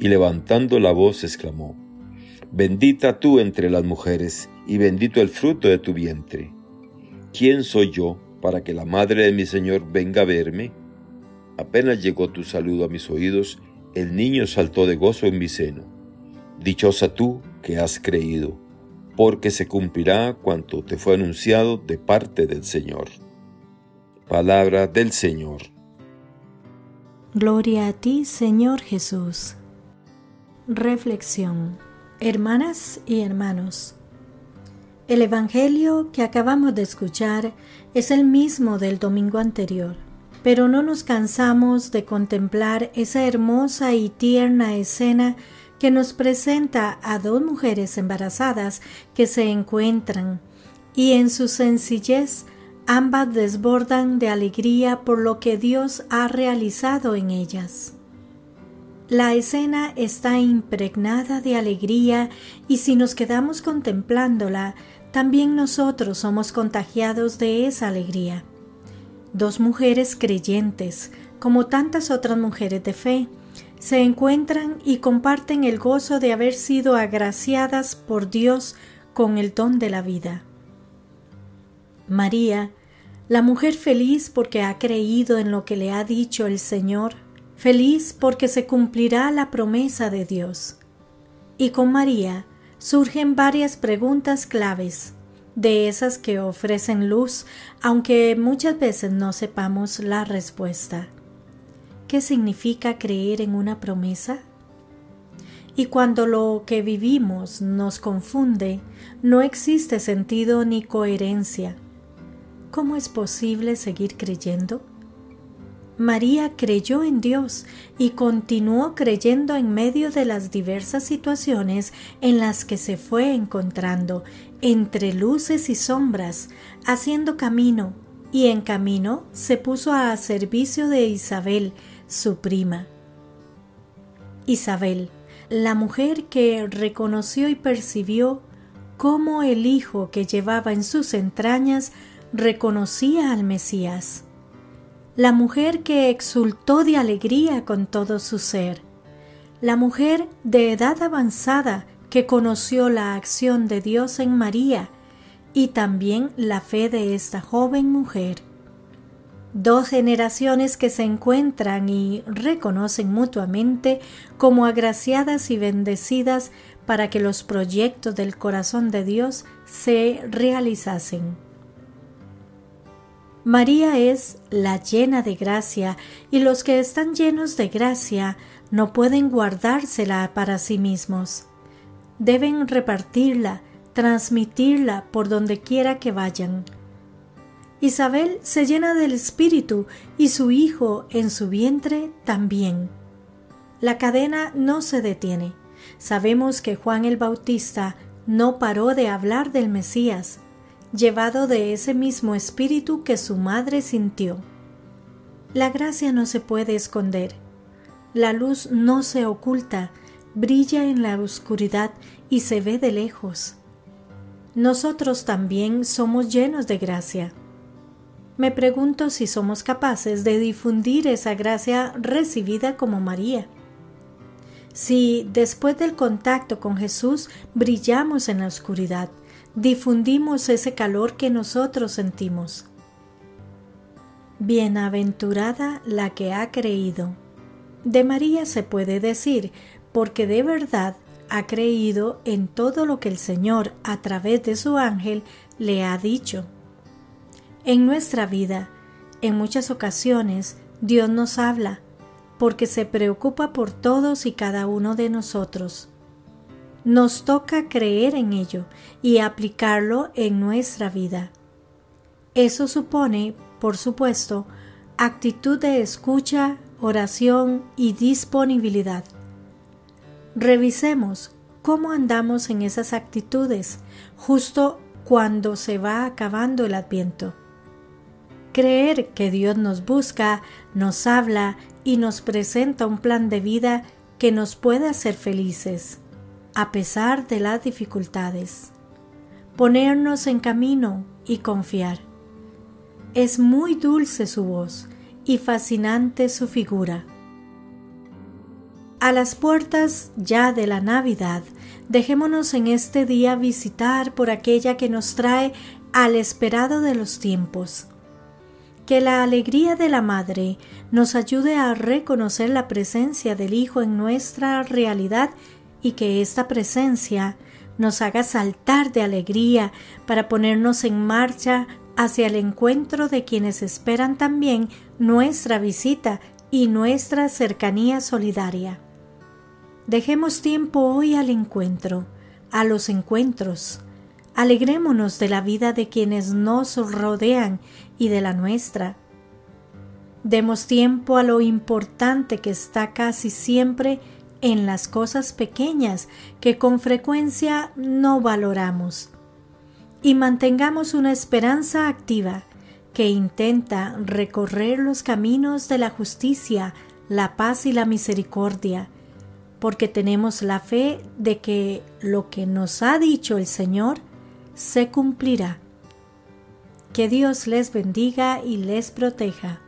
y levantando la voz exclamó, Bendita tú entre las mujeres, y bendito el fruto de tu vientre. ¿Quién soy yo para que la madre de mi Señor venga a verme? Apenas llegó tu saludo a mis oídos, el niño saltó de gozo en mi seno. Dichosa tú que has creído, porque se cumplirá cuanto te fue anunciado de parte del Señor. Palabra del Señor. Gloria a ti, Señor Jesús. Reflexión. Hermanas y hermanos, el Evangelio que acabamos de escuchar es el mismo del domingo anterior, pero no nos cansamos de contemplar esa hermosa y tierna escena que nos presenta a dos mujeres embarazadas que se encuentran y en su sencillez ambas desbordan de alegría por lo que Dios ha realizado en ellas. La escena está impregnada de alegría y si nos quedamos contemplándola, también nosotros somos contagiados de esa alegría. Dos mujeres creyentes, como tantas otras mujeres de fe, se encuentran y comparten el gozo de haber sido agraciadas por Dios con el don de la vida. María, la mujer feliz porque ha creído en lo que le ha dicho el Señor, feliz porque se cumplirá la promesa de Dios. Y con María surgen varias preguntas claves, de esas que ofrecen luz, aunque muchas veces no sepamos la respuesta. ¿Qué significa creer en una promesa? Y cuando lo que vivimos nos confunde, no existe sentido ni coherencia. ¿Cómo es posible seguir creyendo? María creyó en Dios y continuó creyendo en medio de las diversas situaciones en las que se fue encontrando, entre luces y sombras, haciendo camino, y en camino se puso a servicio de Isabel, su prima. Isabel, la mujer que reconoció y percibió cómo el hijo que llevaba en sus entrañas reconocía al Mesías la mujer que exultó de alegría con todo su ser, la mujer de edad avanzada que conoció la acción de Dios en María y también la fe de esta joven mujer. Dos generaciones que se encuentran y reconocen mutuamente como agraciadas y bendecidas para que los proyectos del corazón de Dios se realizasen. María es la llena de gracia y los que están llenos de gracia no pueden guardársela para sí mismos. Deben repartirla, transmitirla por donde quiera que vayan. Isabel se llena del Espíritu y su hijo en su vientre también. La cadena no se detiene. Sabemos que Juan el Bautista no paró de hablar del Mesías, llevado de ese mismo espíritu que su madre sintió. La gracia no se puede esconder. La luz no se oculta, brilla en la oscuridad y se ve de lejos. Nosotros también somos llenos de gracia. Me pregunto si somos capaces de difundir esa gracia recibida como María. Si después del contacto con Jesús brillamos en la oscuridad, difundimos ese calor que nosotros sentimos. Bienaventurada la que ha creído. De María se puede decir, porque de verdad ha creído en todo lo que el Señor a través de su ángel le ha dicho. En nuestra vida, en muchas ocasiones, Dios nos habla, porque se preocupa por todos y cada uno de nosotros. Nos toca creer en ello y aplicarlo en nuestra vida. Eso supone, por supuesto, actitud de escucha, oración y disponibilidad. Revisemos cómo andamos en esas actitudes, justo cuando se va acabando el adviento. Creer que Dios nos busca, nos habla y nos presenta un plan de vida que nos puede hacer felices, a pesar de las dificultades. Ponernos en camino y confiar. Es muy dulce su voz y fascinante su figura. A las puertas ya de la Navidad, dejémonos en este día visitar por aquella que nos trae al esperado de los tiempos. Que la alegría de la Madre nos ayude a reconocer la presencia del Hijo en nuestra realidad y que esta presencia nos haga saltar de alegría para ponernos en marcha hacia el encuentro de quienes esperan también nuestra visita y nuestra cercanía solidaria. Dejemos tiempo hoy al encuentro, a los encuentros. Alegrémonos de la vida de quienes nos rodean y de la nuestra. Demos tiempo a lo importante que está casi siempre en las cosas pequeñas que con frecuencia no valoramos. Y mantengamos una esperanza activa que intenta recorrer los caminos de la justicia, la paz y la misericordia, porque tenemos la fe de que lo que nos ha dicho el Señor se cumplirá. Que Dios les bendiga y les proteja.